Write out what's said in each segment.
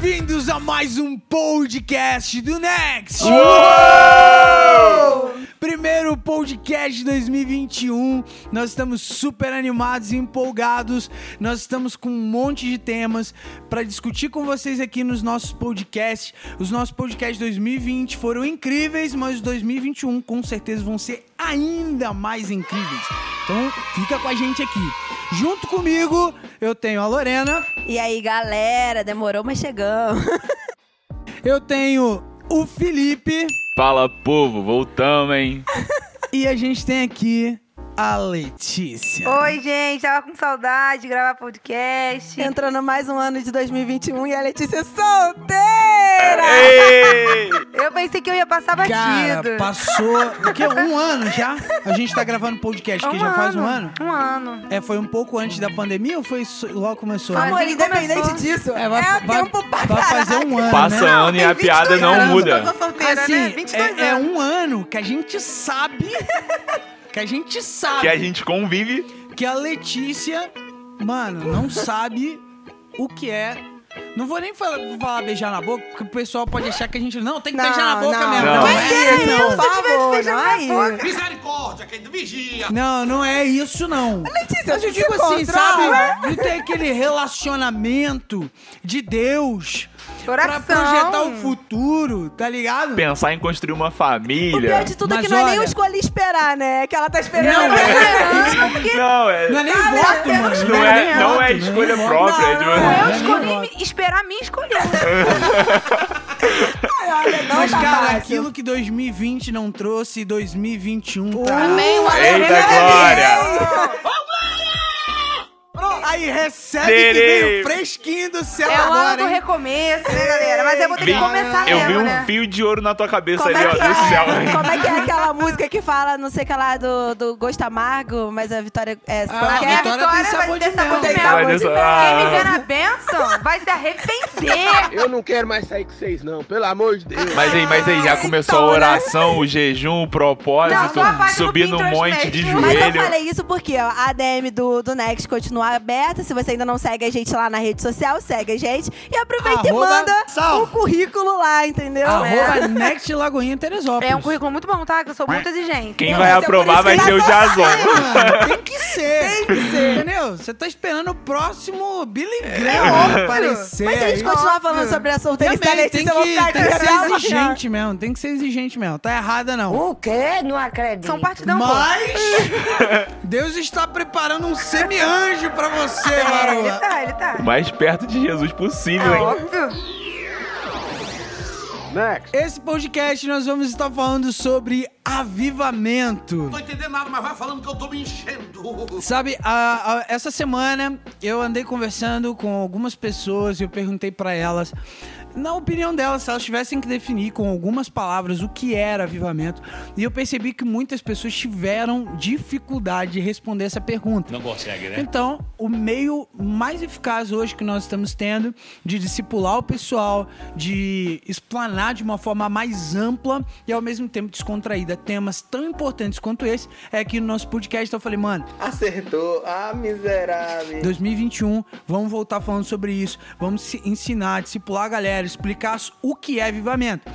Bem-vindos a mais um podcast do Next! Primeiro podcast de 2021. Nós estamos super animados e empolgados. Nós estamos com um monte de temas para discutir com vocês aqui nos nossos podcasts. Os nossos podcasts de 2020 foram incríveis, mas os 2021 com certeza vão ser ainda mais incríveis. Então, fica com a gente aqui. Junto comigo, eu tenho a Lorena, E aí, galera, demorou, mas chegamos. eu tenho o Felipe Fala, povo, voltamos, hein? e a gente tem aqui a Letícia. Oi, gente, tava com saudade de gravar podcast. Entrando mais um ano de 2021 e a Letícia é solteira! Ei! Eu pensei que eu ia passar Cara, batido. passou o quê? um ano já? A gente tá gravando podcast que já faz um ano? Um ano. É, foi um pouco antes da pandemia ou foi logo começou? Foi. Amor, independente começou. disso, É, é, vai, vai- tempo pra vai fazer um ano, Passa né? ano e a piada 22 não muda. Solteira, Assim, né? 22 é, é um ano que a gente sabe, que a gente sabe Que a gente convive. que a Letícia, mano, não sabe o que é. Não vou nem falar, falar beijar na boca, porque o pessoal pode achar que a gente. Não, tem que Não, beijar na boca não, mesmo. não. Não, Não é é isso, não. por favor, não na é boca. isso. Misericórdia, quem vigia. Não, não é isso, não. Letícia, Mas eu digo assim, controla. sabe? De ter aquele relacionamento de Deus pra Coração. projetar o futuro, tá ligado? Pensar em construir uma O pior família. de tudo é Mas que não é nem escolhi esperar, né? É que ela tá esperando. Não, né? Não, é. Não é nem voto, mano. Não é, não é nem escolha própria. é Não, não Eu É, escolhi voto. Esperar me escolher. Olha, não Mas, tá cara, fácil. aquilo que 2020 não trouxe, 2021 Uh, traz. Amém, uma Eita glória! Aí recebe Terei. que veio fresquinho do céu É o ano agora, do recomeço, né, galera? Mas eu vou ter que começar Eu mesmo, vi um né? fio de ouro na tua cabeça Como ali, é, ó, do céu. é, como é que é aquela que fala, não sei o que lá, do, do gosto amargo, mas a vitória é... Ah, como é que a é? vitória tem vai sabor ter de sabor de mel. sabor Vai de mel. Quem me vê na bênção vai se arrepender. Eu não quero mais sair com vocês, não. Pelo amor de Deus. Mas aí, mas aí, já começou a Então, né? oração, o jejum, o propósito, Não, a subir no Pinterest monte de mesmo. Mas eu joelho. falei isso porque ó, a ADM do, do Next continua aberta. Se você ainda não segue a gente lá na rede social, segue a gente. E aproveita e Arroba manda salve. o currículo lá, entendeu? Arroba Next Lagoinha Teresópolis. É um currículo muito bom, tá? Que eu sou muito exigente. Quem Não, vai é aprovar vai ser o ela- Jason. Tem que ser. Tem que ser. Entendeu? Você tá esperando o próximo Billy Graham aparecer. Mas se a gente continuar falando sobre a solteirice da tem Letícia, eu vou que, ficar tem que ser exigente mesmo. Tem que ser exigente mesmo. Tá errada, não. O quê? Não acredito. São partidão. Mas Deus está preparando um semi-anjo pra você, É, ele tá, ele tá. O mais perto de Jesus possível, É hein? óbvio. Next. Esse podcast nós vamos estar falando sobre avivamento. Não tô entendendo nada, mas vai falando que eu tô me enchendo. Sabe, a- a- essa semana eu andei conversando com algumas pessoas e eu perguntei pra elas, na opinião delas, se elas tivessem que definir com algumas palavras o que era avivamento. E eu percebi que muitas pessoas tiveram dificuldade de responder essa pergunta. Não consegue, né? Então, o meio mais eficaz hoje que nós estamos tendo de discipular o pessoal, de explanar de uma forma mais ampla e ao mesmo tempo descontraída temas tão importantes quanto esse, é aqui no nosso podcast. Então eu falei, mano, Acertou. Ah, miserável. 2021, vamos voltar falando sobre isso. Vamos se ensinar, discipular a galera, explicar o que é avivamento.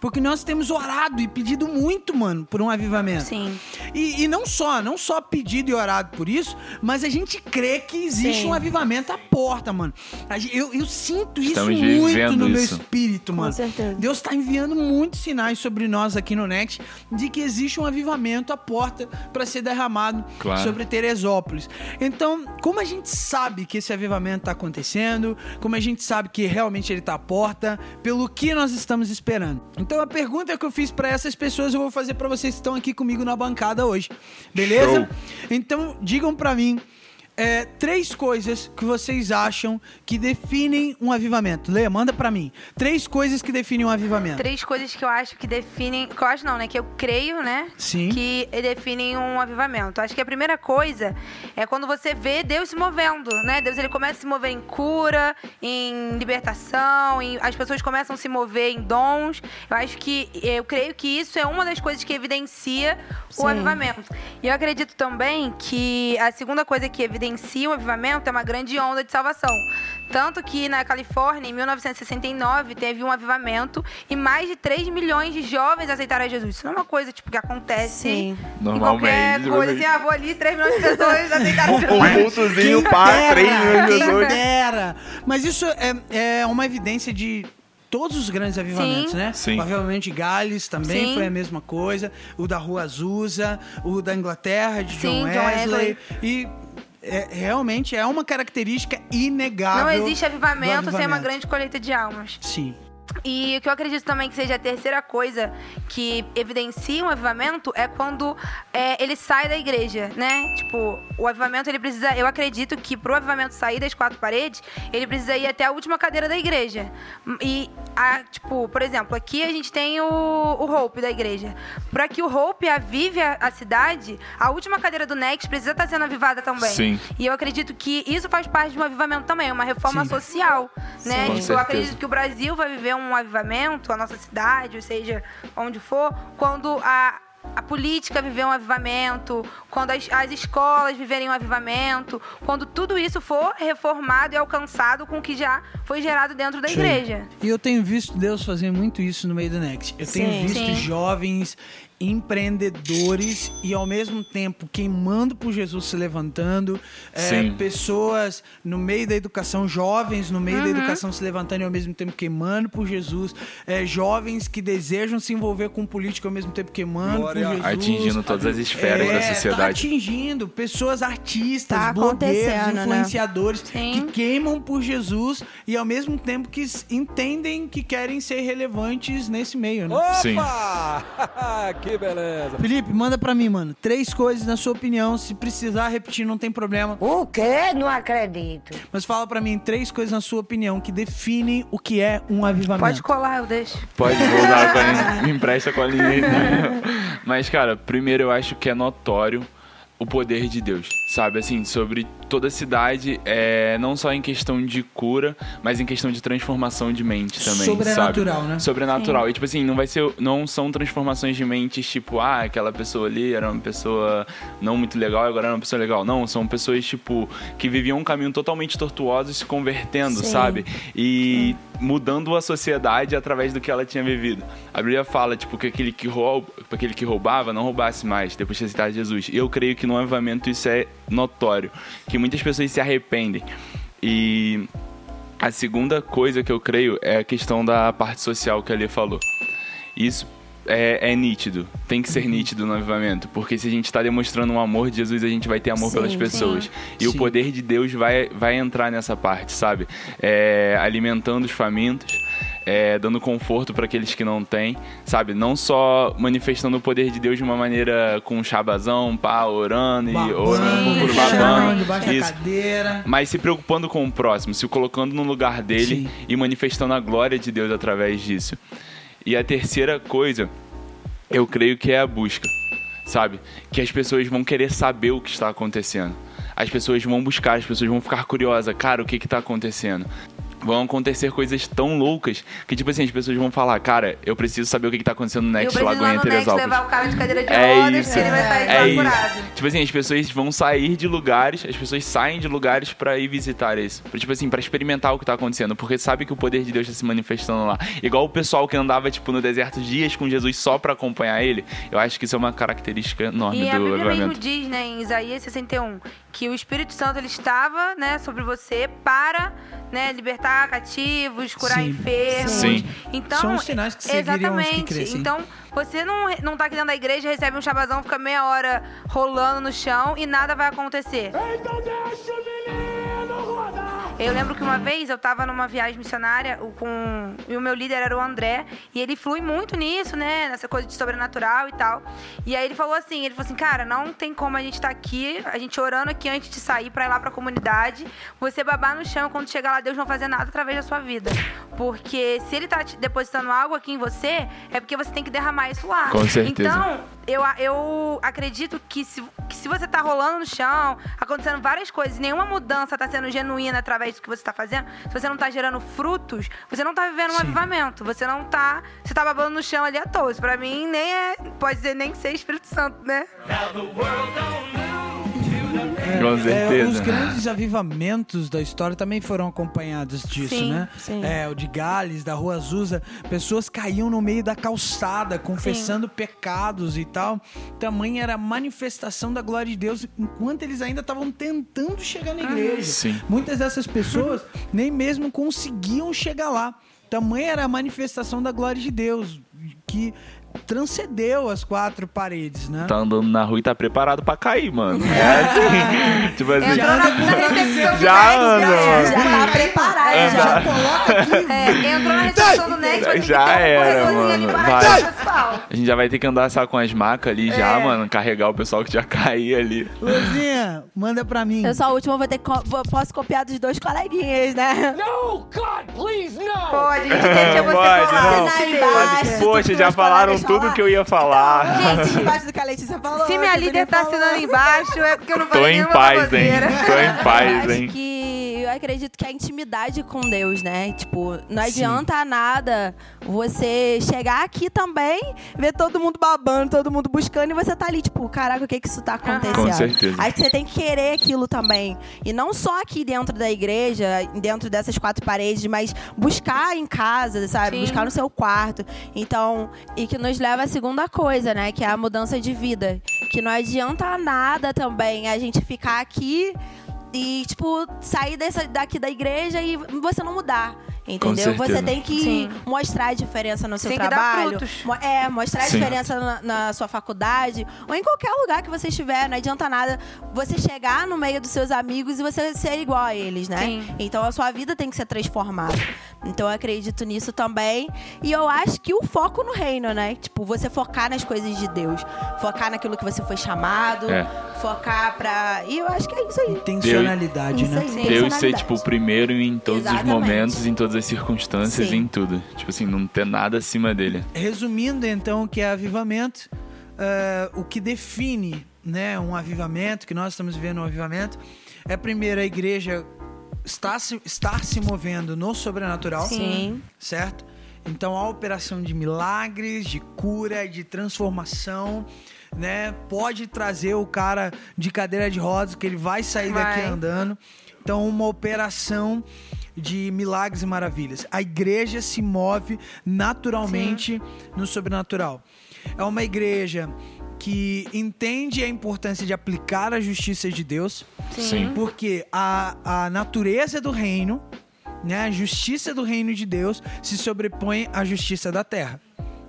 Porque nós temos orado e pedido muito, mano, por um avivamento. Sim. E, e não só, não só pedido e orado por isso, mas a gente crê que existe Sim. um avivamento à porta, mano. Eu, eu sinto isso Estamos muito vivendo no meu isso. espírito, mano. certeza. Deus tá enviando muitos sinais sobre nós aqui no Next de que existe um avivamento à porta para ser derramado Claro. sobre Teresópolis. Então, como a gente sabe que esse avivamento tá acontecendo, como a gente sabe que realmente ele tá à porta, pelo que nós estamos esperando. Então, a pergunta que eu fiz para essas pessoas eu vou fazer para vocês que estão aqui comigo na bancada hoje. Beleza? Show. Então, digam para mim é, três coisas que vocês acham que definem um avivamento. Lê, manda pra mim. Três coisas que definem um avivamento. Três coisas que eu acho que definem. Que eu acho não, né? Que eu creio, né? Sim. Que definem um avivamento. Acho que a primeira coisa é quando você vê Deus se movendo, né? Deus ele começa a se mover em cura, em libertação, em- as pessoas começam a se mover em dons. Eu acho que eu creio que isso é uma das coisas que evidencia Sim. o avivamento. E eu acredito também que a segunda coisa que evidencia evidencia um avivamento é uma grande onda de salvação. Tanto que na Califórnia, em 1969, teve um avivamento e mais de 3 milhões de jovens aceitaram a Jesus. Isso não é uma coisa tipo, que acontece Sim. em Normalmente. qualquer coisa. Assim, ah, vou ali, 3 milhões de pessoas aceitaram Um Jesus. pontozinho, pá, três milhões de quem pessoas. dera. Mas isso é, é uma evidência de todos os grandes avivamentos, Sim. né? Sim. O avivamento de Gales também Sim. foi a mesma coisa. O da Rua Azusa, o da Inglaterra, de Sim, John John Wesley. Wesley. E é- realmente é uma característica inegável. Não existe avivamento, sem uma grande colheita de almas. Sim. E o que eu acredito também que seja a terceira coisa que evidencia um avivamento é quando é, ele sai da igreja, né? Tipo, o avivamento ele precisa. Eu acredito que pro avivamento sair das quatro paredes, ele precisa ir até a última cadeira da igreja. E, a, tipo, por exemplo, aqui a gente tem o, o Hope da igreja. Para que o Hope avive a, a cidade, a última cadeira do Next precisa estar sendo avivada também. Sim. E eu acredito que isso faz parte de um avivamento também, uma reforma Sim. social, né? Com Tipo, eu acredito que o Brasil vai viver um avivamento, a nossa cidade, ou seja, onde for, quando a, a política viver um avivamento, quando as, as escolas viverem um avivamento, quando tudo isso for reformado e alcançado com o que já foi gerado dentro da Sim. igreja. E eu tenho visto Deus fazer muito isso no meio do Next. Eu tenho Sim. visto Sim. jovens empreendedores e ao mesmo tempo queimando por Jesus se levantando, é, pessoas no meio da educação, jovens no meio da Uhum. educação se levantando e ao mesmo tempo queimando por Jesus, é, jovens que desejam se envolver com política ao mesmo tempo queimando Glória por Jesus. Atingindo todas as esferas É, da Tá sociedade. atingindo pessoas artistas, Tá blogueiros, acontecendo, né? influenciadores Sim. que queimam por Jesus e ao mesmo tempo que entendem que querem ser relevantes nesse meio, né? Sim. que beleza. Felipe, manda pra mim, mano. Três coisas na sua opinião. Se precisar repetir, não tem problema. O quê? Não acredito. Mas fala pra mim três coisas na sua opinião que definem o que é um avivamento. Pode colar, eu deixo. Pode voltar com a linha. Me empresta com a linha aí. Mas, cara, primeiro eu acho que é notório o poder de Deus, sabe? Assim, sobre toda a cidade, é, não só em questão de cura, mas em questão de transformação de mente também, Sobrenatural, sabe? né? Sobrenatural. E, tipo assim, não vai ser... Não são transformações de mentes, tipo, ah, aquela pessoa ali era uma pessoa não muito legal e agora é uma pessoa legal. Não, são pessoas, tipo, que viviam um caminho totalmente tortuoso e se convertendo, Sim. sabe? E mudando a sociedade através do que ela tinha vivido. A Bíblia fala, tipo, que aquele que, rouba, aquele que roubava não roubasse mais, depois de aceitar Jesus. E eu creio que no avivamento isso é notório, que muitas pessoas se arrependem. E a segunda coisa que eu creio é a questão da parte social que a Lê falou. Isso é, é nítido, tem que ser nítido no avivamento, porque se a gente está demonstrando um amor de Jesus, a gente vai ter amor Sim, pelas sim. pessoas. E o Sim. poder de Deus vai, vai entrar nessa parte, sabe? É, alimentando os famintos, é, dando conforto para aqueles que não têm, sabe? Não só manifestando o poder de Deus de uma maneira com um chabazão, pá, orando e orando, por babando. Isso. Mas se preocupando com o próximo, se colocando no lugar dele Sim. e manifestando a glória de Deus através disso. E a terceira coisa, eu creio que é a busca, sabe? Que as pessoas vão querer saber o que está acontecendo. As pessoas vão buscar, as pessoas vão ficar curiosas. Cara, o que está acontecendo? Vão acontecer coisas tão loucas que, tipo assim, as pessoas vão falar, cara, eu preciso saber o que, está acontecendo no Next no Next Teresópolis. levar o cara de cadeira de É rodas, isso. que ele vai sair É isso. Tipo assim, as pessoas vão sair de lugares, as pessoas saem de lugares pra ir visitar isso. Tipo assim, pra experimentar o que tá acontecendo, porque sabe que o poder de Deus tá se manifestando lá. Igual o pessoal que andava, tipo, no deserto dias com Jesus só pra acompanhar ele. Eu acho que isso é uma característica enorme E a do Bíblia mesmo avivamento. diz, né, em Isaías 61, que o Espírito Santo ele estava, né, sobre você para, né, libertar cativos, curar Sim. enfermos. Sim. Então, São os sinais que que exatamente. crescem. Então, você não não tá aqui dentro da igreja, recebe um chabazão, fica meia hora rolando no chão e nada vai acontecer. Eu lembro que uma vez eu tava numa viagem missionária com. E o meu líder era o André. E ele flui muito nisso, né? Nessa coisa de sobrenatural e tal. E aí ele falou assim: ele falou assim, cara, não tem como a gente estar aqui, a gente orando aqui antes de sair pra ir lá pra comunidade. Você babar no chão quando chegar lá, Deus não fazer nada através da sua vida. Porque se ele tá te depositando algo aqui em você, é porque você tem que derramar isso lá. Com certeza. Então, eu, eu acredito que se, que se você tá rolando no chão, acontecendo várias coisas, nenhuma mudança tá sendo genuína através do que você tá fazendo, se você não tá gerando frutos, você não tá vivendo um Sim. avivamento. Você não tá. Você tá babando no chão ali à toa. Isso pra mim nem é. Pode dizer nem que ser Espírito Santo, né? Com É, certeza. os grandes avivamentos da história também foram acompanhados disso, Sim, né? sim. É, o de Gales, da Rua Azusa, pessoas caíam no meio da calçada, confessando pecados e tal. Tamanha era a manifestação da glória de Deus enquanto eles ainda estavam tentando chegar na igreja. Sim. Muitas dessas pessoas nem mesmo conseguiam chegar lá. Tamanha era a manifestação da glória de Deus, que transcendeu as quatro paredes, né? Tá andando na rua e tá preparado pra cair, mano. É assim. tipo assim. Entrou na, na recepção do Já anda, já, mano. Já tá preparado, já. Já coloca aqui, É, entrou na recepção do Next, que Já ter um era, mano. para Vai. A gente já vai ter que andar só com as macas ali já, É. mano. Carregar o pessoal que já cair ali. Luzinha, manda pra mim. Eu sou a última, vou ter que co- vou- posso copiar dos dois coleguinhas, né? No, God, please, no! Pode, a gente deixa você Pode, falar. não. Poxa, já falaram tudo falar. que eu ia falar. Gente, embaixo do que a Letícia falou. Se minha líder tá falou. assinando embaixo, é porque eu não Tô falei em paz, hein? Tô em paz, hein? Eu acredito que a intimidade com Deus, né? Tipo, não adianta nada você chegar aqui também, ver todo mundo babando, todo mundo buscando e você tá ali, tipo, caraca, o que que isso tá acontecendo? Com certeza. Que você tem que querer aquilo também. E não só aqui dentro da igreja, dentro dessas quatro paredes, mas buscar em casa, sabe? Sim. Buscar no seu quarto. Então, e que nos leva à segunda coisa, né? Que é a mudança de vida. Que não adianta nada também a gente ficar aqui e, tipo, sair dessa, daqui da igreja e você não mudar. Entendeu? Você tem que Sim. mostrar a diferença no seu Tem trabalho. É, mostrar a Sim. diferença na, na sua faculdade ou em qualquer lugar que você estiver. Não adianta nada você chegar no meio dos seus amigos e você ser igual a eles, né? Sim. Então a sua vida tem que ser transformada. Então eu acredito nisso também. E eu acho que o foco no reino, né? Tipo, você focar nas coisas de Deus. Focar naquilo que você foi chamado. É. Focar pra. E eu acho que é isso aí. Intencionalidade, Isso né? aí. Deus ser, tipo, o primeiro em todos Exatamente. os momentos, em todas as circunstâncias, Sim. em tudo. Tipo assim, não ter nada acima dele. Resumindo, então, o que é avivamento, eh, o que define né, um avivamento, que nós estamos vivendo um avivamento, é primeiro a igreja estar se, estar se movendo no sobrenatural, Sim. certo? Então, a operação de milagres, de cura, de transformação, né? Pode trazer o cara de cadeira de rodas, que ele vai sair daqui Vai. andando. Então, uma operação de milagres e maravilhas. A igreja se move naturalmente no sobrenatural. É uma igreja que entende a importância de aplicar a justiça de Deus, Sim. porque a, a natureza do reino, né, a justiça do reino de Deus se sobrepõe à justiça da terra.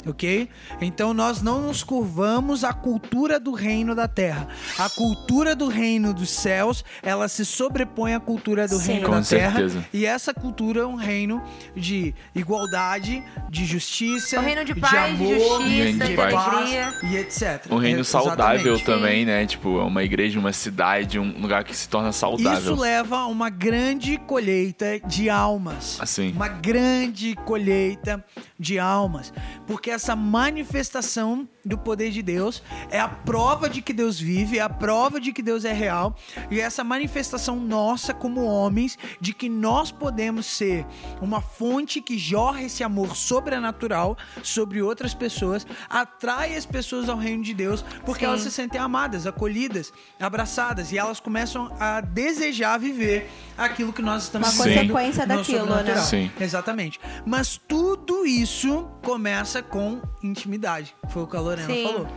Ok? Então nós não nos curvamos à cultura do reino da terra. A cultura do reino dos céus, ela se sobrepõe à cultura do Sim. reino Com da terra. certeza. E essa cultura é um reino de igualdade, de justiça, Um reino de paz, de amor, justiça, de paz alegria. e etc. Um reino É, saudável exatamente. também, né? Tipo, é uma igreja, uma cidade, um lugar que se torna saudável. Isso leva a uma grande colheita de almas. Assim. Uma grande colheita de almas. Porque essa manifestação do poder de Deus é a prova de que Deus vive, é a prova de que Deus é real. E essa manifestação nossa como homens, de que nós podemos ser uma fonte que jorra esse amor sobrenatural sobre outras pessoas, atrai as pessoas ao reino de Deus, porque Sim. elas se sentem amadas, acolhidas, abraçadas, e elas começam a desejar viver aquilo que nós estamos Uma consequência no daquilo, né? Sim. Exatamente. Mas tudo isso começa com intimidade. Foi o que a Lorena Sim. falou.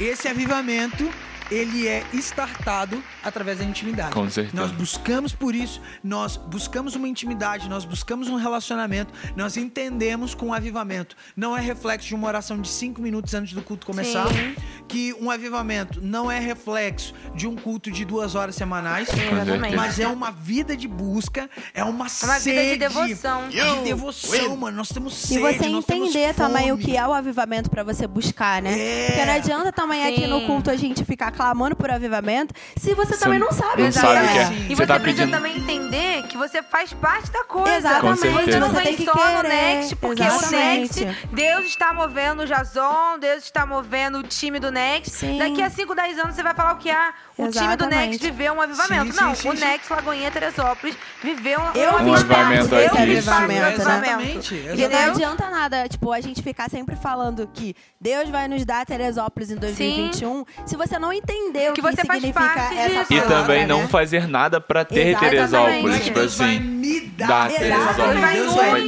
Esse avivamento, ele é startado através da intimidade. Com certeza. Nós buscamos por isso, nós buscamos uma intimidade, nós buscamos um relacionamento, nós entendemos com o avivamento. Não é reflexo de uma oração de cinco minutos antes do culto começar, Sim. que um avivamento não é reflexo de um culto de duas horas semanais, Exatamente. mas é uma vida de busca, é uma, É uma vida de sede devoção. de devoção, mano. Nós temos E sede, você nós temos entender também o que é o avivamento pra você buscar, né? É. Porque não adianta também aqui no Sim. culto a gente ficar clamando por avivamento se você também não sabe não o que sabe o que é. Sim. E Você você tá precisa pedindo- também entender que você faz parte da coisa. Exatamente. Você não Você tem vem que só no querer. Next, porque o Exatamente. Next, Deus está movendo o Jason, Deus está movendo o time do Next. Sim. Daqui a 5, 10 anos você vai falar o que? Ah, o time do Exatamente. Next viveu um avivamento. Sim, não, sim, o Next Lagoinha Teresópolis viveu um, Eu um fiz avivamento desse Isso, avivamento, né? exatamente, Porque não exatamente. adianta nada, tipo, a gente ficar sempre falando que Deus vai nos dar Teresópolis em 2021, se você não entender o Que que, você faz significa parte essa disso. E palavra, também não né? fazer nada pra ter Exatamente. Teresópolis. Tipo Deus vai assim. me Dá dar Teresópolis. Teresópolis. Deus vai Vai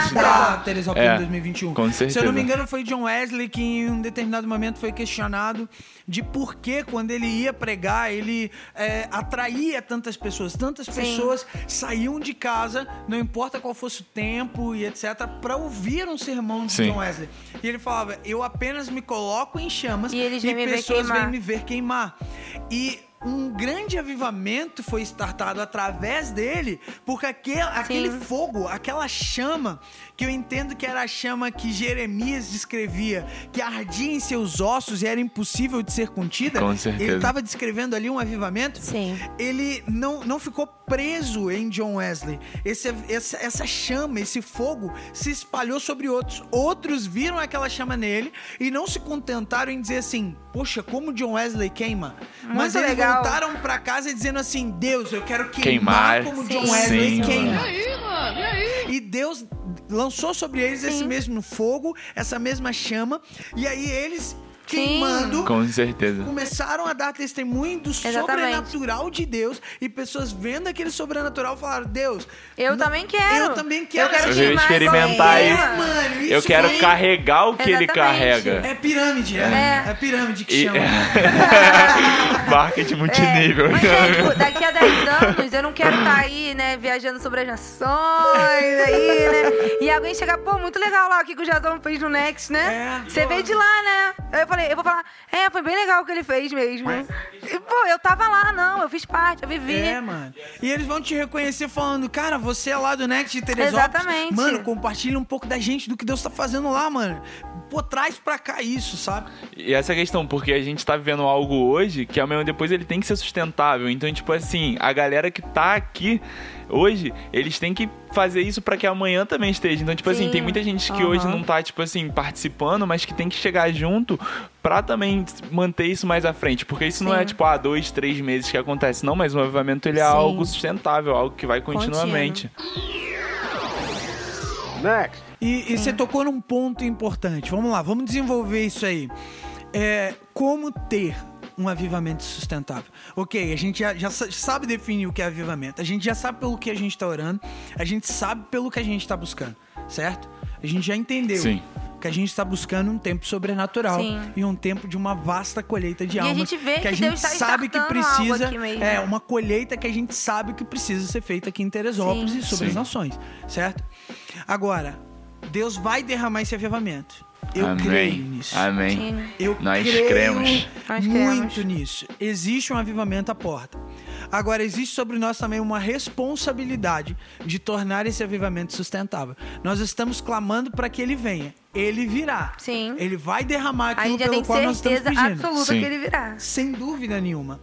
nos dar. Teresópolis É, em 2021. com Se eu certeza. não me engano, foi John Wesley que em um determinado momento foi questionado de por que quando ele ia pregar, ele é, atraía tantas pessoas. Tantas pessoas saíam de casa, não importa qual fosse o tempo e etc, para ouvir um sermão de Sim. John Wesley. E ele falava, eu apenas me coloco em chamas E eles vêm me ver pessoas vêm me ver queimar. E um grande avivamento foi startado através dele, porque aquele, aquele fogo, aquela chama, que eu entendo que era a chama que Jeremias descrevia, que ardia em seus ossos e era impossível de ser contida. Com certeza. Ele estava descrevendo ali um avivamento. Sim. Ele não, não ficou preso em John Wesley. Esse, essa, essa chama, esse fogo, se espalhou sobre outros. Outros viram aquela chama nele e não se contentaram em dizer assim: Poxa, como John Wesley queima. Mas Muito eles legal. voltaram pra casa dizendo assim: Deus, eu quero Queimar. queimar, como Sim. John Wesley Sim, queima. mano. E Deus lançou sobre eles esse mesmo fogo, essa mesma chama, e aí eles queimando Com certeza. começaram a dar testemunho do Exatamente. sobrenatural de Deus e pessoas vendo aquele sobrenatural falaram: Deus, Eu não- também quero. Eu também quero. Eu quero experimentar isso. ele. mano, isso Eu quero foi- carregar o que ele Exatamente. carrega. É pirâmide, é. É, pirâmide que E- chama. Marketing multinível. É, mas é, tipo, daqui a 10 anos eu não quero estar aí, né, viajando sobre as nações, aí, né? E alguém chegar, pô, muito legal lá o que o Jazão fez no Next, né? É. Você veio de lá, né? Eu falei, eu vou falar, é, foi bem legal o que ele fez mesmo. E, pô, eu tava lá, não, eu fiz parte, eu vivi. É, mano. E eles vão te reconhecer falando, cara, você é lá do Next de Teresópolis. Exatamente. Mano, compartilha um pouco da gente, do que Deus tá fazendo lá, mano. Pô, traz pra cá isso, sabe? E essa é a questão, porque a gente tá vivendo algo hoje que amanhã depois ele tem que ser sustentável. Então, tipo assim, a galera que tá aqui hoje, eles têm que fazer isso pra que amanhã também esteja. Então, tipo assim, Sim. tem muita gente que Aham. hoje não tá, tipo assim, participando, mas que tem que chegar junto pra também manter isso mais à frente. Porque isso não é, Sim. tipo, ah, dois, três meses que acontece. Não, mas o avivamento ele é Sim. algo sustentável, algo que vai continuamente. Next. E, e você tocou num ponto importante. Vamos lá, vamos desenvolver isso aí. É, como ter um avivamento sustentável? Ok, a gente já, já sa- sabe definir o que é avivamento. A gente já sabe pelo que a gente está orando. A gente sabe pelo que a gente está buscando, certo? A gente já entendeu Sim. que a gente está buscando um tempo sobrenatural Sim. e um tempo de uma vasta colheita de E a almas gente vê que a que gente Deus tá sabe que precisa mesmo. é uma colheita que a gente sabe que precisa ser feita aqui em Teresópolis Sim. e sobre Sim. as nações, certo? Agora, Deus vai derramar esse avivamento. Eu Amém. creio nisso. Amém. Sim. Eu Nós creio cremos. Nós muito cremos. nisso. Existe um avivamento à porta. Agora, existe sobre nós também uma responsabilidade de tornar esse avivamento sustentável. Nós estamos clamando para que ele venha. Ele virá. Sim. Ele vai derramar aquilo pelo tem qual nós estamos certeza pedindo. absoluta Sim. que ele virá. Sem dúvida nenhuma.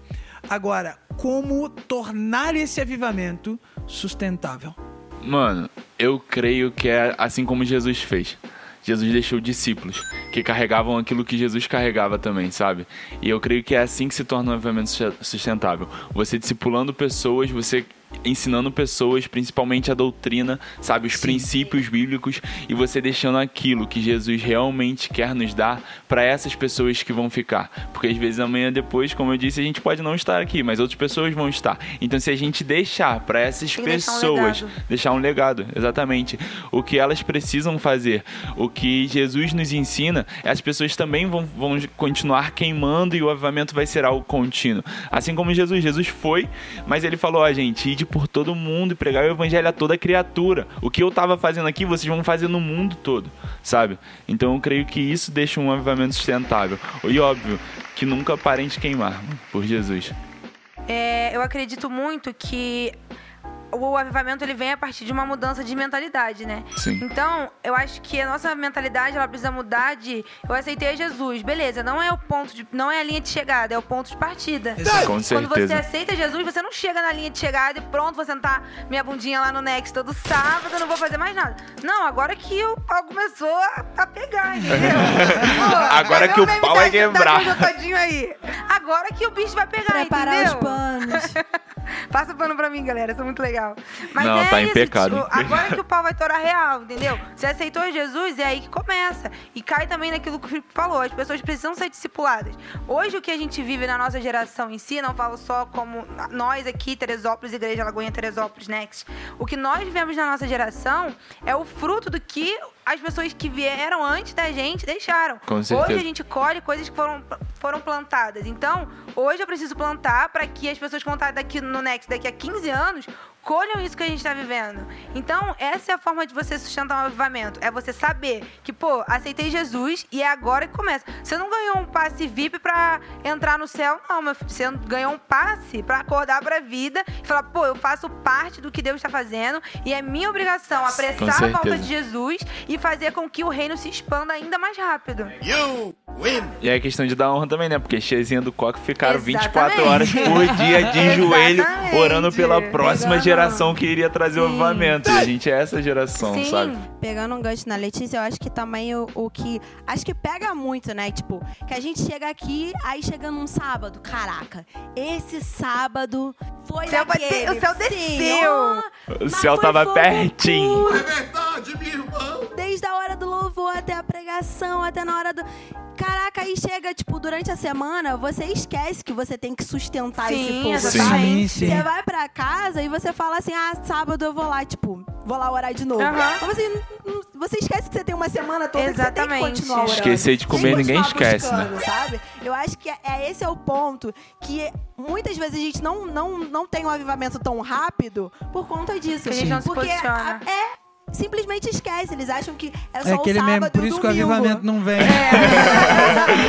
Agora, como tornar esse avivamento sustentável? Mano, eu creio que é assim como Jesus fez. Jesus deixou discípulos que carregavam aquilo que Jesus carregava também, sabe? E eu creio que é assim que se torna um avivamento su- sustentável. Você discipulando pessoas, você ensinando pessoas, principalmente a doutrina, sabe, os princípios bíblicos e você deixando aquilo que Jesus realmente quer nos dar para essas pessoas que vão ficar. Porque às vezes amanhã depois, como eu disse, a gente pode não estar aqui, mas outras pessoas vão estar. Então se a gente deixar para essas Tem que deixar um pessoas deixar um legado, exatamente. O que elas precisam fazer, o que Jesus nos ensina, as pessoas também vão, vão continuar queimando e o avivamento vai ser algo contínuo. Assim como Jesus, Jesus foi, mas ele falou: ó, gente, por todo mundo e pregar o evangelho a toda criatura. O que eu tava fazendo aqui, vocês vão fazer no mundo todo, sabe? Então eu creio que isso deixa um avivamento sustentável. E óbvio, que nunca parem de queimar por Jesus. É, eu acredito muito que o avivamento ele vem a partir de uma mudança de mentalidade, né? Sim. Então, eu acho que a nossa mentalidade ela precisa mudar de eu aceitei Jesus, beleza? Não é o ponto de, não é a linha de chegada, é o ponto de partida. Exato. Com Quando você certeza. aceita Jesus, você não chega na linha de chegada e pronto, vou sentar minha bundinha lá no Next todo sábado, eu não vou fazer mais nada. Não, agora que o pau começou a, a pegar, entendeu? Pô, Agora que o pau vai quebrar. todinho aí? agora que o bicho vai pegar, Preparar entendeu? os panos. Passa pano pra mim, galera. Eu sou muito legal. Mas Não, é tá isso, pecado, tipo, agora que o pau vai torar real, entendeu? Você aceitou Jesus, é aí que começa. E cai também naquilo que o Felipe falou. As pessoas precisam ser discipuladas. Hoje, o que a gente vive na nossa geração em si, não falo só como nós aqui, Teresópolis, Igreja Lagoinha Teresópolis Next. O que nós vivemos na nossa geração é o fruto do que as pessoas que vieram antes da gente deixaram. Hoje a gente colhe coisas que foram, foram plantadas. Então, hoje eu preciso plantar para que as pessoas que vão estar daqui no Next daqui a 15 anos colham isso que a gente está vivendo. Então, essa é a forma de você sustentar um avivamento. É você saber que, pô, aceitei Jesus e é agora que começa. Você não ganhou um passe VIP para entrar no céu, não, meu filho. Você ganhou um passe para acordar para a vida e falar, pô, eu faço parte do que Deus está fazendo e é minha obrigação apressar a volta de Jesus e fazer com que o reino se expanda ainda mais rápido. E é questão de dar honra também, né? Porque Chezinha do Coque ficaram Exatamente. 24 horas por dia de joelho, orando pela próxima Pegando. geração que iria trazer o Sim. avivamento. E a gente é essa geração, Sim. sabe? Pegando um gancho na Letícia, eu acho que também o, o que. Acho que pega muito, né? Tipo, que a gente chega aqui, aí chega num sábado. Caraca, esse sábado foi O céu ter- o céu Sim, desceu. ó, O céu tava fogo pertinho. É verdade, minha irmã. Desde a hora do louvor até a pregação, até na hora do. Caraca, aí chega, tipo, durante a semana, você esquece que você tem que sustentar Sim, esse exatamente. Sim, sim. Você vai pra casa e você fala assim: ah, sábado eu vou lá, tipo, vou lá orar de novo. Mas você, não- você esquece que você tem uma semana toda que você tem que Exatamente. continuar orando. Esquecer de comer, ninguém esquece, né? Sabe? Eu acho que é, é- esse é o ponto que muitas vezes a gente não, não, não tem um avivamento tão rápido por conta disso. Que a gente não se Porque posiciona. é. Simplesmente esquece, eles acham que é só É o aquele sábado mesmo, por e o isso que o domingo. avivamento não vem. É,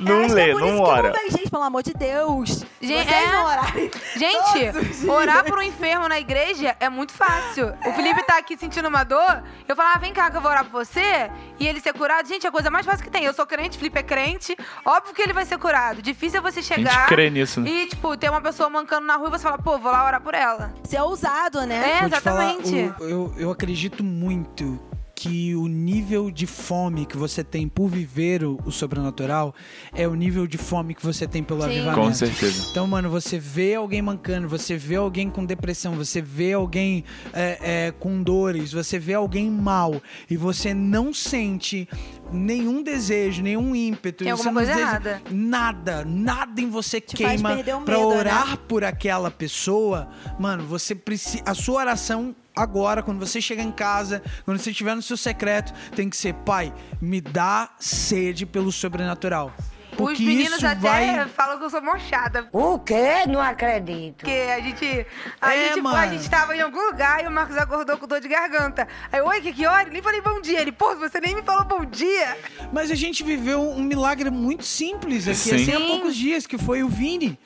Não acho que lê, é por não isso ora. Que não vem, gente, pelo amor de Deus. Gente, Vocês é. não orarem. Gente, orar por um enfermo na igreja é muito fácil. O Felipe tá aqui sentindo uma dor, eu falo, ah, vem cá que eu vou orar por você, e ele ser curado. Gente, é a coisa mais fácil que tem. Eu sou crente, Felipe é crente, óbvio que ele vai ser curado. Difícil é você A chegar gente crê nisso, né? e, tipo, ter uma pessoa mancando na rua e você fala, pô, vou lá orar por ela. Ser ousado, né? É, Vou te falar, exatamente. o- eu, eu acredito muito que o nível de fome que você tem por viver o, o sobrenatural é o nível de fome que você tem pelo Sim. avivamento. Com certeza. Então, mano, você vê alguém mancando, você vê alguém com depressão, você vê alguém é, é, com dores, você vê alguém mal e você não sente nenhum desejo, nenhum ímpeto. Tem alguma coisa deseja- errada. Nada, nada em você Te queima perder o pra medo, né? orar por aquela pessoa. Mano, você precisa. A sua oração agora, quando você chegar em casa, quando você estiver no seu secreto, tem que ser: Pai, me dá sede pelo sobrenatural. Porque Os meninos até vai. falam que eu sou mochada. O quê? Não acredito. Porque a gente. A, É, gente a mano. gente tava em algum lugar e o Marcos acordou com dor de garganta. Aí, oi, que que hora? Nem falei bom dia. Ele, pô, você nem me falou bom dia. Mas a gente viveu um milagre muito simples aqui, Sim. assim, há poucos dias, que foi o Vini.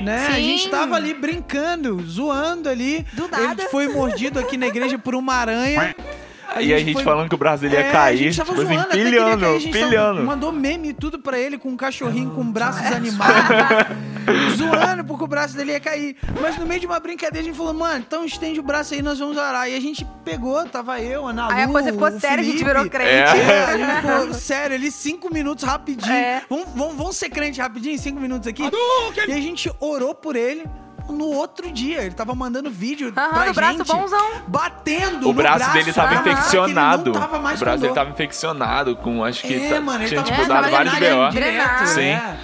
Né? A gente tava ali brincando, zoando ali. Do nada. Ele foi mordido aqui na igreja por uma aranha. E a gente foi- falando que o braço dele ia É, a cair, gente tava tipo assim, zoando, até queria pilhando, cair, a gente tava- pilhando. mandou meme e tudo pra ele com um cachorrinho com braços animados. zoando porque o braço dele ia cair. Mas no meio de uma brincadeira a gente falou, mano, então estende o braço aí, nós vamos orar. E a gente pegou, tava eu, a Ana Aí a Lu, coisa ficou séria, a gente virou crente. É, a gente ficou sério ali, cinco minutos rapidinho. É. Vamos, vamos, vamos ser crente rapidinho, cinco minutos aqui. E a gente orou por ele. No outro dia, ele tava mandando vídeo Aham, pra no braço gente, bonzão. batendo O no braço dele tava Aham. infeccionado. Ele não tava mais o braço com dele dor. tava infeccionado com, acho que É, tá- mano, ele tinha tava tipo É, dado vários BO. Sim. É.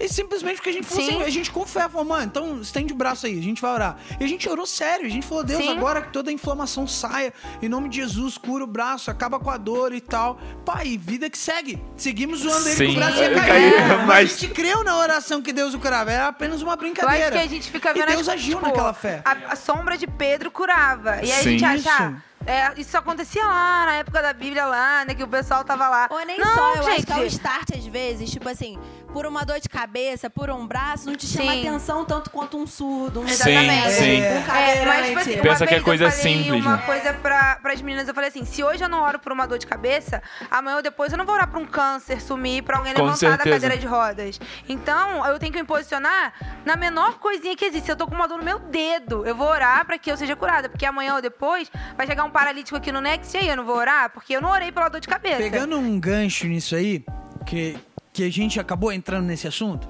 E simplesmente porque a gente falou Sim. assim, a gente confia, falou, mano, então estende o braço aí, a gente vai orar. E a gente orou sério, a gente falou, Deus, Sim. agora que toda a inflamação saia, em nome de Jesus, cura o braço, acaba com a dor e tal. Pai, vida que segue. Seguimos zoando ele que Sim. o braço ia É, cair. Mas a gente creu na oração que Deus o curava, era apenas uma Eu brincadeira. acho que a gente fica E vendo Deus as- agiu tipo, naquela fé. A, a sombra de Pedro curava. E aí Sim. a gente acha. Isso. ah, é, isso acontecia lá na época da Bíblia lá, né? Que o pessoal tava lá. Ou nem não, só, eu gente. acho que é o start às vezes, tipo assim, por uma dor de cabeça, por um braço, não te chama Sim. atenção tanto quanto um surdo, um Exatamente. sim. um É, mas, tipo assim, uma Pensa que é vez coisa eu falei simples, uma né? coisa pra, pras meninas, eu falei assim, se hoje eu não oro por uma dor de cabeça, amanhã ou depois eu não vou orar pra um câncer sumir, pra alguém Com levantar da certeza. cadeira de rodas. Então, eu tenho que me posicionar na menor coisinha que existe. Se eu tô com uma dor no meu dedo, eu vou orar pra que eu seja curada, porque amanhã ou depois vai chegar um paralítico aqui no Next e aí eu não vou orar, porque eu não orei pela dor de cabeça. Pegando um gancho nisso aí, que, que a gente acabou entrando nesse assunto,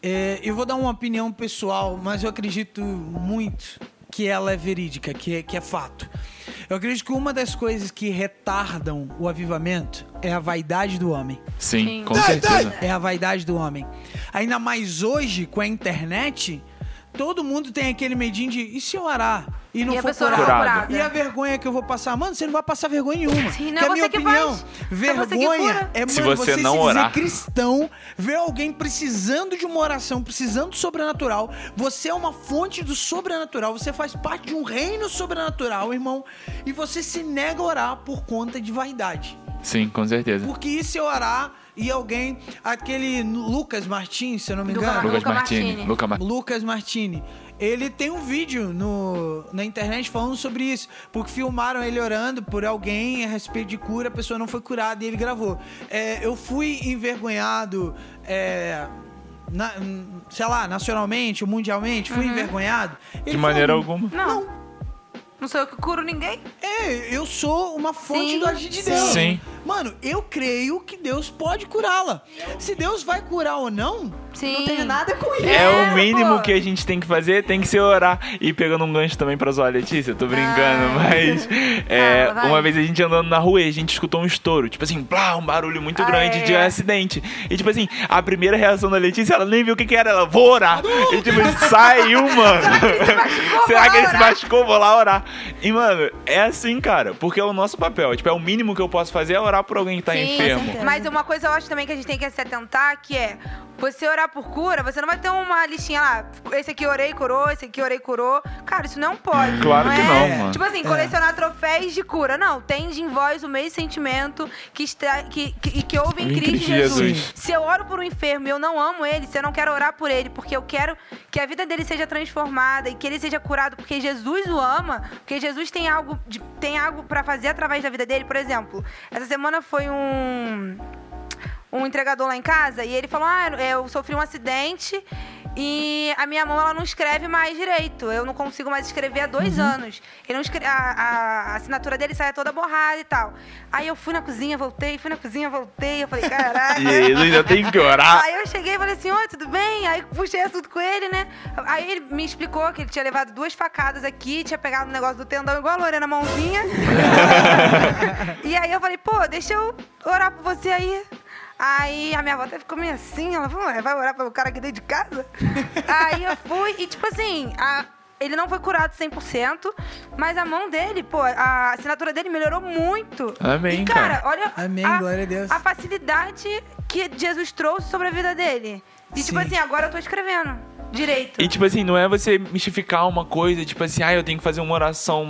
É, eu vou dar uma opinião pessoal, mas eu acredito muito que ela é verídica, que é, que é fato. Eu acredito que uma das coisas que retardam o avivamento é a vaidade do homem. Sim, Sim. com certeza. É a vaidade do homem. Ainda mais hoje, com a internet, todo mundo tem aquele medinho de e se eu orar e não E for curado? não é. E a vergonha que eu vou passar? Mano, você não vai passar vergonha nenhuma. Sim, não que é a minha você que opinião, faz. É você que vergonha cura. é, mano, Se você não se orar. dizer cristão, ver alguém precisando de uma oração, precisando do sobrenatural. Você é uma fonte do sobrenatural, você faz parte de um reino sobrenatural, irmão, e você se nega a orar por conta de vaidade. Sim, com certeza. Porque e se eu orar e alguém, aquele Lucas Martins, se eu não me engano, Lucas Luca Martini. Martini. Luca Mar... Lucas Martini. Ele tem um vídeo no, na internet falando sobre isso. Porque filmaram ele orando por alguém a respeito de cura, a pessoa não foi curada e ele gravou. É, eu fui envergonhado, é, na- sei lá, nacionalmente, mundialmente, fui envergonhado. Ele De maneira falou, alguma. Não. Não sou eu que curo ninguém. É, eu sou uma fonte Sim, do agir de sim. Deus. Sim. Mano, eu creio que Deus pode curá-la. Se Deus vai curar ou não, Sim. não tenho nada com isso. É, o mínimo pô. que a gente tem que fazer, tem que ser orar. E pegando um gancho também pra zoar a Letícia, tô brincando, mas. é, vai. uma vez a gente andando na rua e a gente escutou um estouro. Tipo assim, blá, um barulho muito Ah, grande é. de acidente. E tipo assim, a primeira reação da Letícia, ela nem viu o que, que era. Ela, vou orar. E tipo, saiu, mano. Será que ele se orar? machucou? Vou lá orar. E, mano, é assim, cara. Porque é o nosso papel. Tipo, é o mínimo que eu posso fazer é orar por alguém que tá Sim, enfermo. Mas uma coisa eu acho também que a gente tem que se atentar, que é você orar por cura, você não vai ter uma listinha lá, esse aqui orei, curou, esse aqui orei, curou. Cara, isso não pode. Claro que é, não, mano. Tipo assim, colecionar troféus de cura. Não, tende em vós o mesmo sentimento que, está, que, que, que houve em Cristo Jesus. Jesus. Se eu oro por um enfermo e eu não amo ele, se eu não quero orar por ele, porque eu quero que a vida dele seja transformada e que ele seja curado porque Jesus o ama, porque Jesus tem algo, de- tem algo para fazer através da vida dele. Por exemplo, essa semana foi um um entregador lá em casa e ele falou: Ah, eu sofri um acidente e a minha mão ela não escreve mais direito. Eu não consigo mais escrever há dois anos. Ele não escre- a, a- a assinatura dele saia toda borrada e tal. Aí eu fui na cozinha, voltei, fui na cozinha, voltei. Eu falei: Caraca. E ele ainda tem que orar. Aí eu cheguei e falei assim, oi, tudo bem? Aí puxei assunto com ele, né? Aí ele me explicou que ele tinha levado duas facadas aqui, tinha pegado o negócio do tendão igual a Lorena Mãozinha. e aí eu falei, pô, deixa eu orar por você aí. Aí a minha avó até ficou meio assim, ela falou, "Ué, vai orar pelo cara aqui dentro de casa? aí eu fui e, tipo assim, a- ele não foi curado 100%, mas a mão dele, pô, a assinatura dele melhorou muito. Amém, e, cara. cara. olha Amém, a, glória a Deus. a facilidade que Jesus trouxe sobre a vida dele. E, tipo Sim. assim, agora eu tô escrevendo direito. E tipo assim, não é você mistificar uma coisa, tipo assim, ah, eu tenho que fazer uma oração,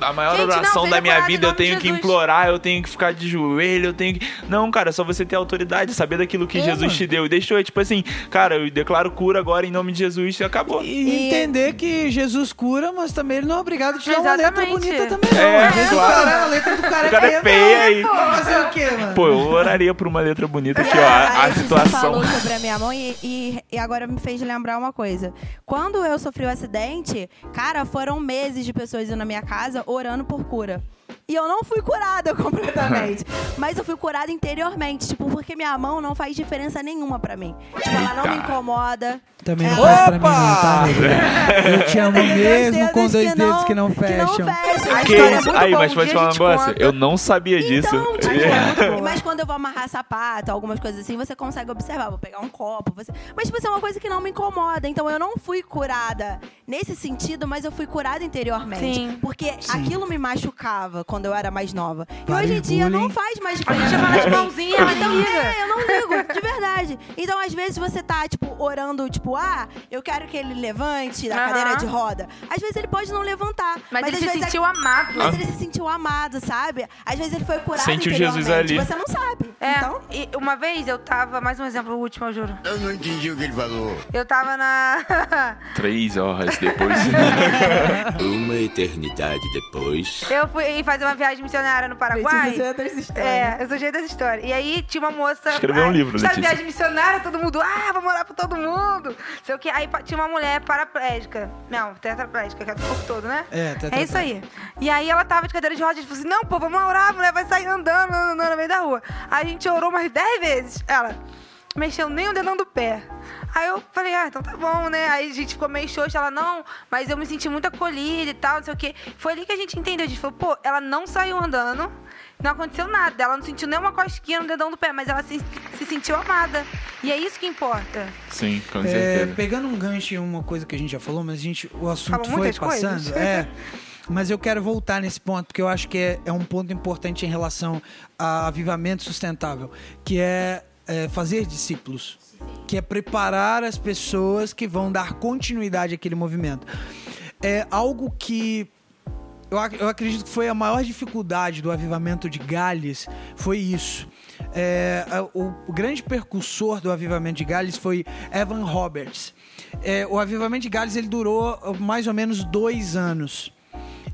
a maior Gente, não, oração seja da minha vida, eu tenho que Jesus. implorar, eu tenho que ficar de joelho, eu tenho que. Não, cara, é só você ter autoridade, saber daquilo que É, Jesus mano. te deu. E deixou, tipo assim, cara, eu declaro cura agora em nome de Jesus e acabou. E, E- entender que Jesus cura, mas também ele não é obrigado a te dar uma letra bonita também, não. É, vezes claro. cara, a letra do cara, O cara é é feia e- Pô, fazer o quê, mano? Pô, eu oraria por uma letra bonita aqui, ó. a A, a Letícia situação. falou sobre a minha mão e, e, e agora me fez lembrar uma coisa. Quando eu sofri o acidente, cara, foram meses de pessoas indo na minha casa orando por cura. E eu não fui curada completamente. mas eu fui curada interiormente, tipo, porque minha mão não faz diferença nenhuma pra mim. Tipo, ela não me incomoda. Também não faz pra mim não, tá? Eu te amo mesmo com dois dedos que não Que não fecham. Que é isso? Aí, boa, mas um pode falar a um negócio? Eu não sabia disso. Então, tipo, É. mas quando eu vou amarrar sapato, algumas coisas assim, você consegue observar. Vou pegar um copo, você... Mas, tipo, isso é uma coisa que não me incomoda. Então, eu não fui curada nesse sentido, mas eu fui curada interiormente. Sim. Porque Sim. aquilo me machucava quando eu era mais nova. Para e hoje em dia não faz mais A diferença. gente chama de mãozinha, ela Então, liga. é, eu não ligo, de verdade. Então, às vezes, você tá, tipo, orando, tipo, ah, eu quero que ele levante da cadeira de roda. Às vezes ele pode não levantar. Mas, ele às se vezes é sentiu amado. mas ele se sentiu amado, sabe? Às vezes ele foi curado Sentiu Jesus ali. Você não sabe. É, Então, e uma vez eu tava, mais um exemplo, o último, eu juro. Eu não entendi o que ele falou. Eu tava na. Três horas depois. Uma eternidade depois. eu fui fazer uma viagem missionária no Paraguai. Letícia, é dessa história. É, eu sou cheia dessa história. E aí tinha uma moça. Escreveu um livro, Letícia. viagem missionária, todo mundo, ah, vou morar pra todo mundo. Sei o que. Aí tinha uma mulher paraplégica. Não, tetraplégica, que é do corpo todo, né? É, tetraplégica. É isso aí. E aí ela tava de cadeira de rodas e falou assim: não, pô, vamos orar, a mulher vai sair andando, andando no meio da rua. Aí a gente orou umas 10 vezes. Ela. Mexendo nem o dedão do pé. Aí eu falei, ah, então tá bom, né? Aí a gente ficou meio xoxa, ela, não, mas eu me senti muito acolhida e tal, não sei o quê. Foi ali que a gente entendeu, a gente falou, pô, ela não saiu andando, não aconteceu nada, ela não sentiu nenhuma cosquinha no dedão do pé, mas ela se, se sentiu amada. E é isso que importa. Sim, com É, certeza. pegando um gancho em uma coisa que a gente já falou, mas a gente, o assunto Falou foi passando. coisas. É. Mas eu quero voltar nesse ponto, porque eu acho que é, é um ponto importante em relação a avivamento sustentável, que é, é fazer discípulos, que é preparar as pessoas que vão dar continuidade àquele movimento. É algo que eu, ac- eu acredito que foi a maior dificuldade do avivamento de Gales, foi isso. É, o, grande percussor do avivamento de Gales foi Evan Roberts. É, o avivamento de Gales ele durou mais ou menos dois anos.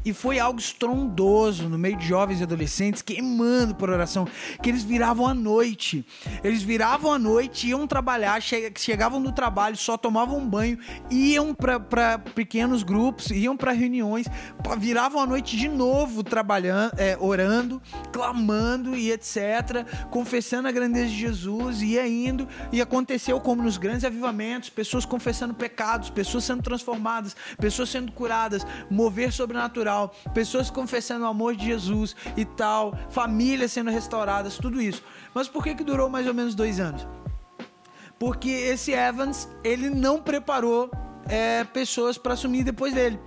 E foi algo estrondoso no meio de jovens e adolescentes queimando por oração, que eles viravam à noite. Eles viravam à noite, iam trabalhar, che- chegavam do trabalho, só tomavam um banho, iam para pequenos grupos, iam para reuniões, viravam à noite de novo trabalhando, é, orando, clamando e etc, confessando a grandeza de Jesus, ia indo e aconteceu como nos grandes avivamentos, pessoas confessando pecados, pessoas sendo transformadas, pessoas sendo curadas, mover sobrenatural, pessoas confessando o amor de Jesus e tal, famílias sendo restauradas, tudo isso. Mas por que que durou mais ou menos dois anos? Porque esse Evans, ele não preparou é, pessoas para assumir depois dele.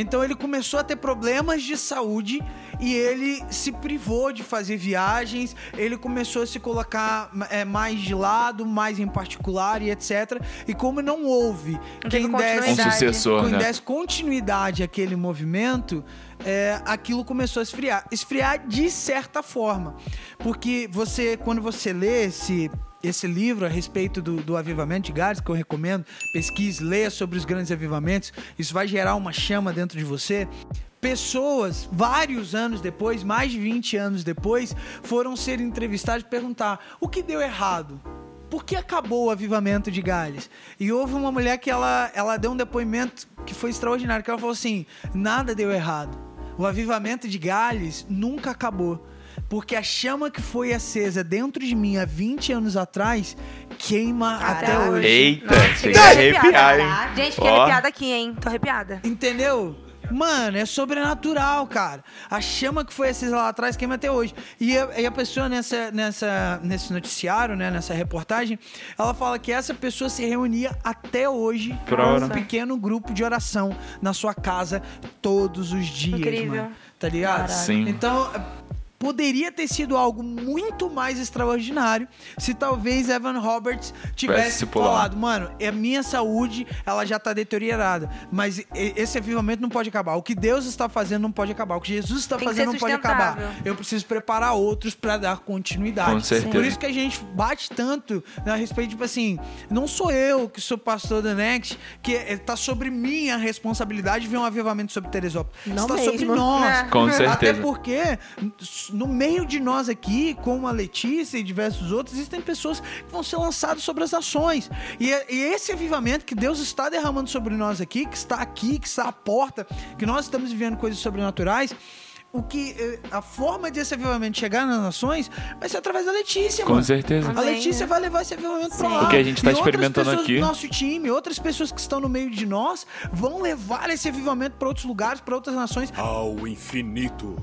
Então ele começou a ter problemas de saúde e ele se privou de fazer viagens, ele começou a se colocar é, mais de lado, mais em particular e etc. E como não houve quem desse, Um sucessor, quem né? desse continuidade àquele movimento, é, aquilo começou a esfriar. Esfriar de certa forma. Porque você, quando você lê esse, esse livro a respeito do, do avivamento de Gales, que eu recomendo, pesquise, leia sobre os grandes avivamentos, isso vai gerar uma chama dentro de você. Pessoas, vários anos depois, mais de 20 anos depois, foram ser entrevistados e perguntar o que deu errado. Por que acabou o avivamento de Gales? E houve uma mulher que ela, ela deu um depoimento que foi extraordinário, que ela falou assim, nada deu errado. O avivamento de Gales nunca acabou. Porque a chama que foi acesa dentro de mim há 20 anos atrás queima até Caraca. hoje. Eita, Nossa, a fiquei arrepiar, hein? arrepiada. Gente, fiquei arrepiada aqui, hein? Tô arrepiada. Entendeu? Mano, é sobrenatural, cara. A chama que foi acesa lá atrás queima até hoje. E a, e a pessoa nessa, nessa, nesse noticiário, né, nessa reportagem, ela fala que essa pessoa se reunia até hoje com um pequeno grupo de oração na sua casa todos os dias, Incrível. mano. Tá ligado? Sim. Então, poderia ter sido algo muito mais extraordinário se talvez Evan Roberts tivesse falado, mano, a minha saúde, ela já tá deteriorada, mas esse avivamento não pode acabar. O que Deus está fazendo não pode acabar. O que Jesus está Tem fazendo não pode acabar. Eu preciso preparar outros para dar continuidade. Com certeza. Por isso que a gente bate tanto a respeito, tipo assim, não sou eu que sou pastor da Next, que é, tá sobre mim a responsabilidade de ver um avivamento sobre Teresópolis. Não Está mesmo. sobre nós. É. Com Até certeza. porque no meio de nós aqui, como a Letícia e diversos outros, existem pessoas que vão ser lançadas sobre as nações. E, e esse avivamento que Deus está derramando sobre nós aqui, que está aqui, que está à porta, que nós estamos vivendo coisas sobrenaturais. O que eh, a forma desse avivamento chegar nas nações vai ser através da Letícia, Com mano. certeza. A Letícia vai levar esse avivamento pra Sim. lá. Porque a gente tá E outras experimentando pessoas aqui. do nosso time, outras pessoas que estão no meio de nós, vão levar esse avivamento para outros lugares, para outras nações. Ao infinito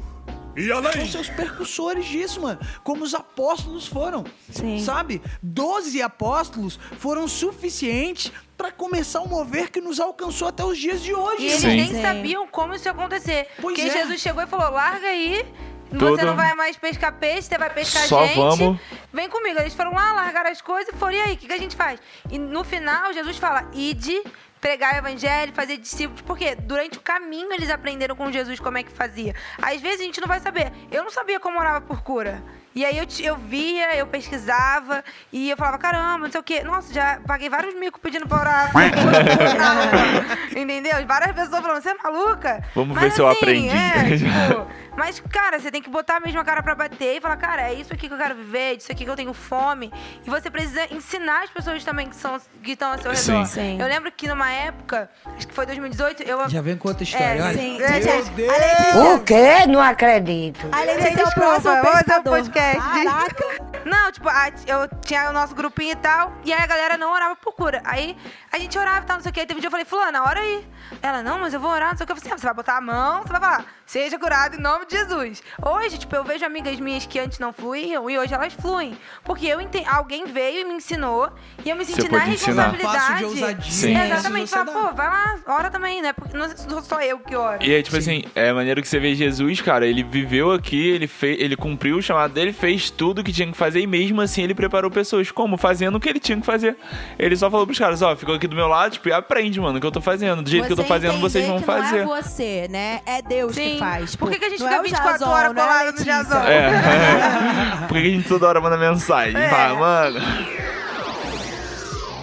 e São além. seus percussores disso, mano. Como os apóstolos foram. Sim. Sabe? Doze apóstolos foram suficientes para começar um mover que nos alcançou até os dias de hoje. E eles Sim. nem Sim. sabiam como isso ia acontecer. Pois Porque é. Jesus chegou e falou: larga aí. Tudo. Você não vai mais pescar peixe, você vai pescar Só gente. vamos. Vem comigo. Eles foram lá, largaram as coisas e foram, e aí, o que, que a gente faz? E no final, Jesus fala: ide, pregar o evangelho, fazer discípulos. Porque durante o caminho eles aprenderam com Jesus como é que fazia. Às vezes a gente não vai saber. Eu não sabia como orava por cura. E aí eu, eu via, eu pesquisava e eu falava, caramba, não sei o quê. Nossa, já paguei vários micos pedindo pra orar. Entendeu? Várias pessoas falando, você é maluca? Vamos ver se eu aprendi. É, tipo, mas, cara, você tem que botar mesmo a cara pra bater e falar, cara, é isso aqui que eu quero viver, disso aqui que eu tenho fome. E você precisa ensinar as pessoas também que são que estão ao seu Sim. redor. Sim. Eu lembro que numa época, acho que foi 2018, eu. Já vem com outra história. É, olha. Sim. Meu Gente, Deus. Letícia, O quê? Não acredito. a Letícia é o próximo o pescador. Podcast. Caraca. Não, tipo, a- eu tinha o nosso grupinho e tal, e aí a galera não orava por cura. Aí a gente orava e tal, não sei o que. Aí teve um dia eu falei, fulana, ora aí. Ela, não, mas eu vou orar, não sei o que. Eu falei assim, ah, você vai botar a mão, você vai falar, seja curado em nome de Jesus. Hoje, tipo, eu vejo amigas minhas que antes não fluíam e hoje elas fluem. Porque eu enten- alguém veio e me ensinou, e eu me senti Você na responsabilidade. Passo de ousadia. Sim. Exatamente, Você fala, dá. pô, vai lá, ora também, né? Porque não sou só eu que oro. E aí, tipo assim, é maneiro que você vê Jesus, cara, ele viveu aqui, ele fez, ele cumpriu o chamado dele, fez tudo o que tinha que fazer e mesmo assim ele preparou pessoas. Como? Fazendo o que ele tinha que fazer. Ele só falou pros caras, ó, ficou aqui do meu lado, tipo, e aprende, mano, o que eu tô fazendo. Do jeito que eu tô Você fazendo, vocês vão que fazer. Não é você, né? É Deus Sim. Que faz. Por que que a gente não fica é o 24 Jason, horas é a colado no. Jason? É. Por que a gente toda hora manda mensagem? É. Fala, mano.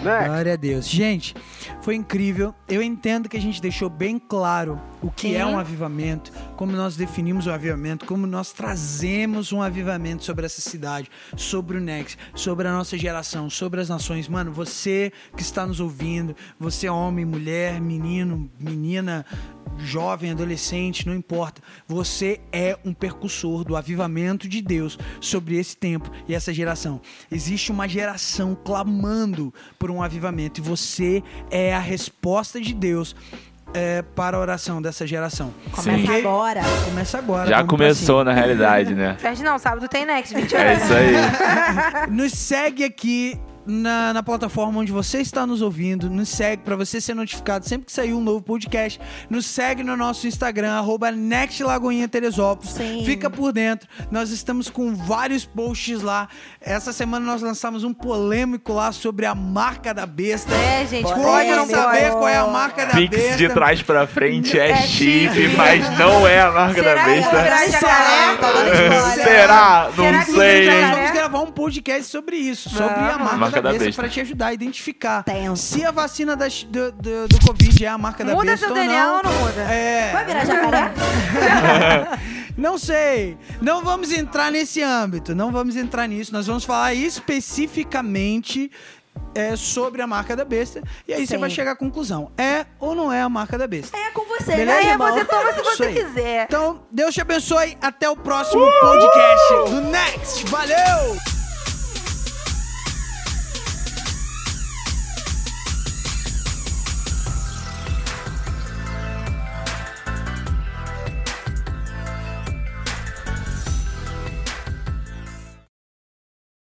Glória a Deus. Gente, foi incrível. Eu entendo que a gente deixou bem claro o que Sim. é um avivamento, como nós definimos o avivamento, como nós trazemos um avivamento sobre essa cidade, sobre o Next, sobre a nossa geração, sobre as nações. Mano, você que está nos ouvindo, você é homem, mulher, menino, menina, jovem, adolescente, não importa. Você é um percussor do avivamento de Deus sobre esse tempo e essa geração. Existe uma geração clamando por um avivamento e você é a resposta de Deus é, para a oração dessa geração. Começa Ok? agora. Começa agora. Já começou, na realidade, né? Perde não, sábado tem Next, 20 É horas. isso aí. Nos segue aqui na, na plataforma onde você está nos ouvindo. Nos segue para você ser notificado sempre que sair um novo podcast. Nos segue no nosso Instagram, arroba Next Lagoinha Teresópolis. Sim. Fica por dentro. Nós estamos com vários posts lá. Essa semana nós lançamos um polêmico lá sobre a marca da besta. É, gente, Pode não saber qual é a marca da Pix besta. de trás pra frente é, É chip, chip. mas não é a marca Será da besta. jacaré? Tá. Será? Não Será que sei. Nós vamos gravar um podcast sobre isso, sobre a marca, Marca da, da besta, para te ajudar a identificar Tenso. se a vacina da, do, do, do Covid é a marca da Muda besta seu ou DNA não. ou não muda? É, Vai virar jacaré? não sei. Não vamos entrar nesse âmbito. Não vamos entrar nisso. Nós vamos falar especificamente é, sobre a marca da besta. E aí você Sim. vai chegar à conclusão. É ou não é a marca da besta? É com você, Beleza, né, irmão? você toma se você quiser. Então, Deus te abençoe. Até o próximo podcast do Next. Valeu!